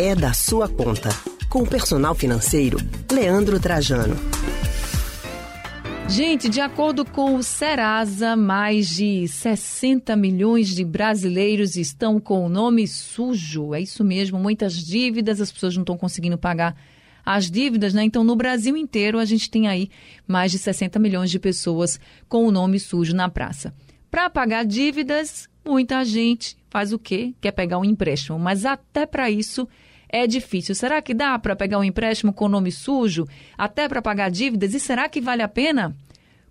é da sua conta. Com o personal financeiro, Leandro Trajano. Gente, de acordo com o Serasa, mais de 60 milhões de brasileiros estão com o nome sujo. É isso mesmo, muitas dívidas, as pessoas não estão conseguindo pagar as dívidas, né? Então, no Brasil inteiro, a gente tem aí mais de 60 milhões de pessoas com o nome sujo na praça. Para pagar dívidas, muita gente faz o quê? Quer pegar um empréstimo, mas até para isso é difícil. Será que dá para pegar um empréstimo com nome sujo, até para pagar dívidas? E será que vale a pena?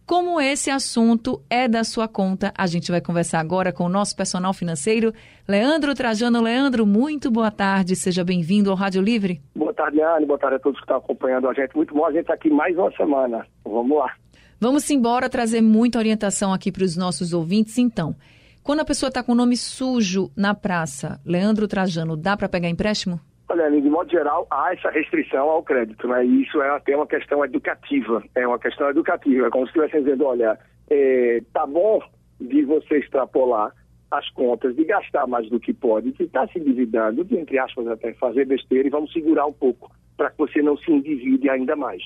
Como esse assunto é da sua conta, a gente vai conversar agora com o nosso personal financeiro, Leandro Trajano. Leandro, muito boa tarde, seja bem-vindo ao Rádio Livre. Boa tarde, Anne, boa tarde a todos que estão acompanhando a gente. Muito bom a gente estar tá aqui mais uma semana. Vamos lá. Vamos embora trazer muita orientação aqui para os nossos ouvintes, então. Quando a pessoa está com o nome sujo na praça, Leandro Trajano, dá para pegar empréstimo? Olha, de modo geral, há essa restrição ao crédito, né? E isso é até uma questão educativa. É uma questão educativa. É como se estivesse dizendo, olha, é, tá bom de você extrapolar as contas, de gastar mais do que pode, de estar tá se endividando, de, entre aspas, até fazer besteira e vamos segurar um pouco para que você não se endivide ainda mais.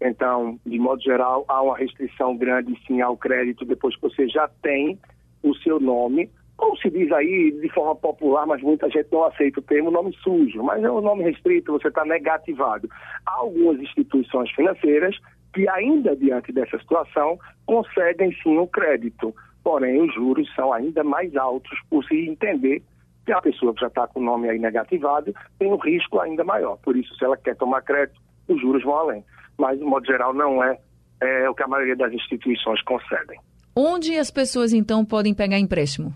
Então, de modo geral, há uma restrição grande sim ao crédito depois que você já tem o seu nome como se diz aí de forma popular, mas muita gente não aceita o termo nome sujo, mas é um nome restrito, você está negativado. Há algumas instituições financeiras que ainda diante dessa situação concedem sim o crédito, porém os juros são ainda mais altos por se entender que a pessoa que já está com o nome aí negativado tem um risco ainda maior. Por isso, se ela quer tomar crédito, os juros vão além. Mas, de modo geral, não é, é o que a maioria das instituições concedem. Onde as pessoas, então, podem pegar empréstimo?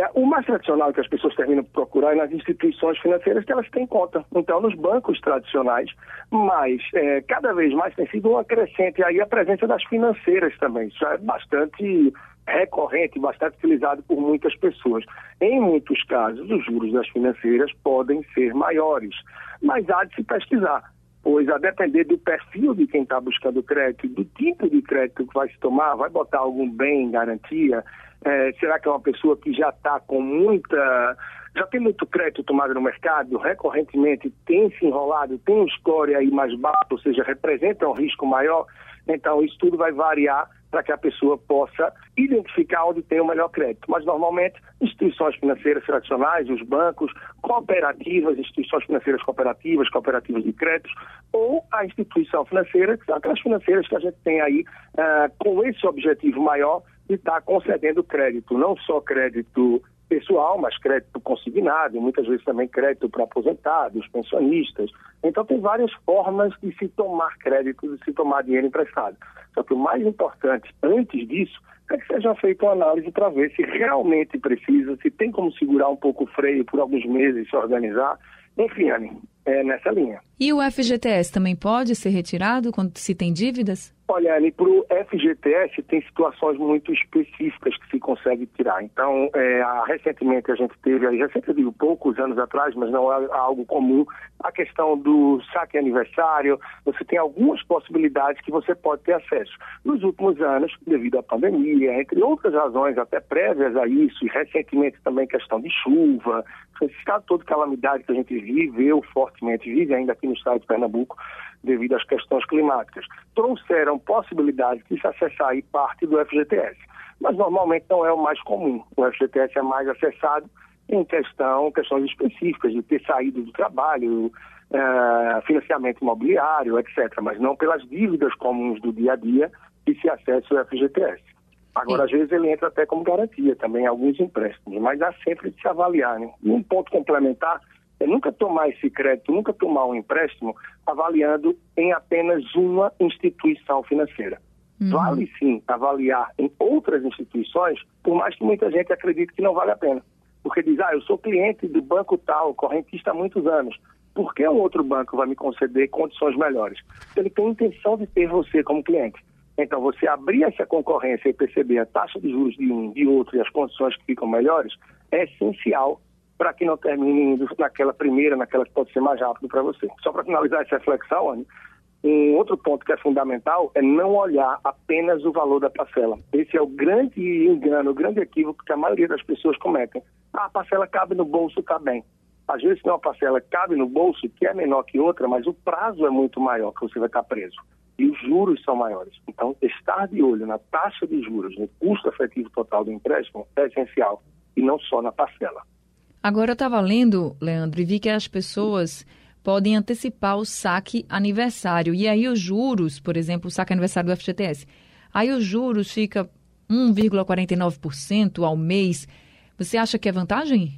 Olha, o mais tradicional que as pessoas terminam por procurar é nas instituições financeiras que elas têm conta. Então, nos bancos tradicionais, mas é, cada vez mais tem sido uma crescente aí a presença das financeiras também. Isso é bastante recorrente, bastante utilizado por muitas pessoas. Em muitos casos, os juros das financeiras podem ser maiores, mas há de se pesquisar pois a depender do perfil de quem está buscando crédito, do tipo de crédito que vai se tomar, vai botar algum bem em garantia, é, será que é uma pessoa que já está com muita. Já tem muito crédito tomado no mercado, recorrentemente tem se enrolado, tem um score aí mais baixo, ou seja, representa um risco maior. Então, isso tudo vai variar para que a pessoa possa identificar onde tem o melhor crédito. Mas, normalmente, instituições financeiras tradicionais, os bancos, cooperativas, instituições financeiras cooperativas, cooperativas de créditos, ou a instituição financeira, que são aquelas financeiras que a gente tem aí uh, com esse objetivo maior e está concedendo crédito, não só crédito pessoal, mas crédito consignado, muitas vezes também crédito para aposentados, pensionistas. Então tem várias formas de se tomar crédito, de se tomar dinheiro emprestado. Só que o mais importante, antes disso, é que seja feita uma análise para ver se realmente precisa, se tem como segurar um pouco o freio por alguns meses, se organizar. Enfim, Anny, é nessa linha. E o FGTS também pode ser retirado quando se tem dívidas? Olha, para o FGTS tem situações muito específicas que se consegue tirar. Então, é, recentemente a gente teve, recente eu digo poucos anos atrás, mas não é algo comum, a questão do saque aniversário. Você tem algumas possibilidades que você pode ter acesso. Nos últimos anos, devido à pandemia, entre outras razões até prévias a isso, e recentemente também questão de chuva, esse estado todo de calamidade que a gente viveu fortemente, vive ainda aqui no estado de Pernambuco, devido às questões climáticas, trouxeram possibilidade de se acessar aí parte do FGTS. Mas normalmente não é o mais comum. O FGTS é mais acessado em questão, questões específicas, de ter saído do trabalho, é, financiamento imobiliário, etc. Mas não pelas dívidas comuns do dia a dia que se acessa o FGTS. Agora, Sim. às vezes, ele entra até como garantia também, alguns empréstimos, mas há sempre de se avaliar. Né? E um ponto complementar é nunca tomar esse crédito, nunca tomar um empréstimo avaliando em apenas uma instituição financeira. Uhum. Vale sim avaliar em outras instituições, por mais que muita gente acredite que não vale a pena. Porque diz, ah, eu sou cliente do banco tal, correntista há muitos anos. Por que um outro banco vai me conceder condições melhores? Ele tem intenção de ter você como cliente. Então, você abrir essa concorrência e perceber a taxa de juros de um, de outro e as condições que ficam melhores é essencial para que não termine naquela primeira, naquela que pode ser mais rápido para você. Só para finalizar essa reflexão, Anny, um outro ponto que é fundamental é não olhar apenas o valor da parcela. Esse é o grande engano, o grande equívoco que a maioria das pessoas cometem. Ah, a parcela cabe no bolso, está bem. Às vezes tem uma parcela cabe no bolso, que é menor que outra, mas o prazo é muito maior que você vai estar preso. E os juros são maiores. Então, estar de olho na taxa de juros, no custo efetivo total do empréstimo, é essencial. E não só na parcela. Agora eu estava lendo, Leandro, e vi que as pessoas podem antecipar o saque aniversário. E aí os juros, por exemplo, o saque aniversário do FGTS, aí os juros fica 1,49% ao mês. Você acha que é vantagem?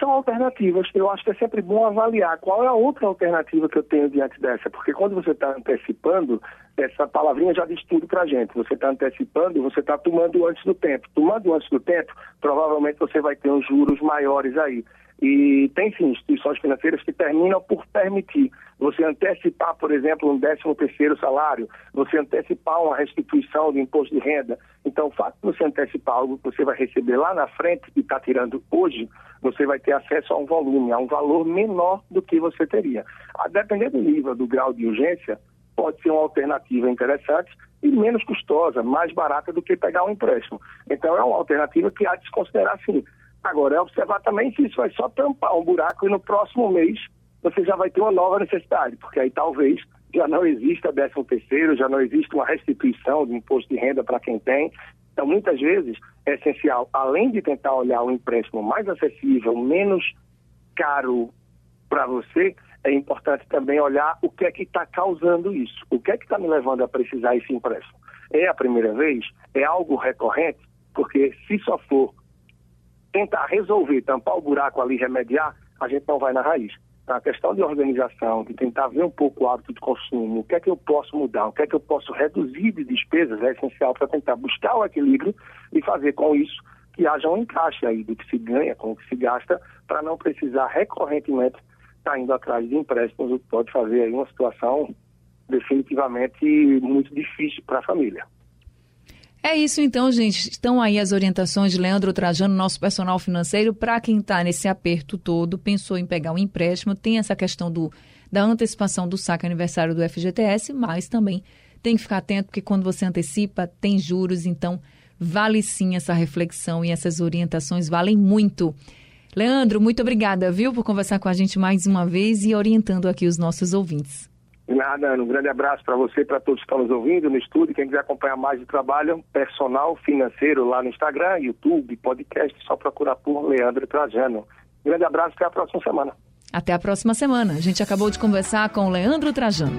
São alternativas. Eu acho que é sempre bom avaliar qual é a outra alternativa que eu tenho diante dessa. Porque quando você está antecipando, essa palavrinha já diz tudo para gente. Você está antecipando, você está tomando antes do tempo. Tomando antes do tempo, provavelmente você vai ter uns juros maiores aí. E tem sim instituições financeiras que terminam por permitir você antecipar, por exemplo, um 13 terceiro salário, você antecipar uma restituição de imposto de renda. Então, o fato de você antecipar algo que você vai receber lá na frente e está tirando hoje, você vai ter acesso a um volume, a um valor menor do que você teria. A depender do nível, do grau de urgência, pode ser uma alternativa interessante e menos custosa, mais barata do que pegar um empréstimo. Então, é uma alternativa que há de se considerar sim. Agora, é observar também se isso vai só tampar um buraco e no próximo mês você já vai ter uma nova necessidade, porque aí talvez já não exista décimo terceiro, já não existe uma restituição de imposto de renda para quem tem. Então, muitas vezes, é essencial, além de tentar olhar o empréstimo mais acessível, menos caro para você, é importante também olhar o que é que está causando isso. O que é que está me levando a precisar esse empréstimo? É a primeira vez? É algo recorrente? Porque se só for tentar resolver, tampar o buraco ali, remediar, a gente não vai na raiz. A questão de organização, de tentar ver um pouco o hábito de consumo, o que é que eu posso mudar, o que é que eu posso reduzir de despesas é essencial para tentar buscar o equilíbrio e fazer com isso que haja um encaixe aí do que se ganha com o que se gasta, para não precisar recorrentemente estar tá indo atrás de empréstimos, o que pode fazer aí uma situação definitivamente muito difícil para a família. É isso então, gente. Estão aí as orientações de Leandro Trajano, nosso personal financeiro, para quem está nesse aperto todo, pensou em pegar um empréstimo, tem essa questão do, da antecipação do saque aniversário do FGTS, mas também tem que ficar atento, porque quando você antecipa, tem juros, então vale sim essa reflexão e essas orientações valem muito. Leandro, muito obrigada, viu, por conversar com a gente mais uma vez e orientando aqui os nossos ouvintes. De nada, Ana. Um grande abraço para você e para todos que estão nos ouvindo no estúdio. Quem quiser acompanhar mais de trabalho, personal financeiro lá no Instagram, YouTube, podcast, só procurar por Leandro Trajano. Um grande abraço, até a próxima semana. Até a próxima semana. A gente acabou de conversar com o Leandro Trajano.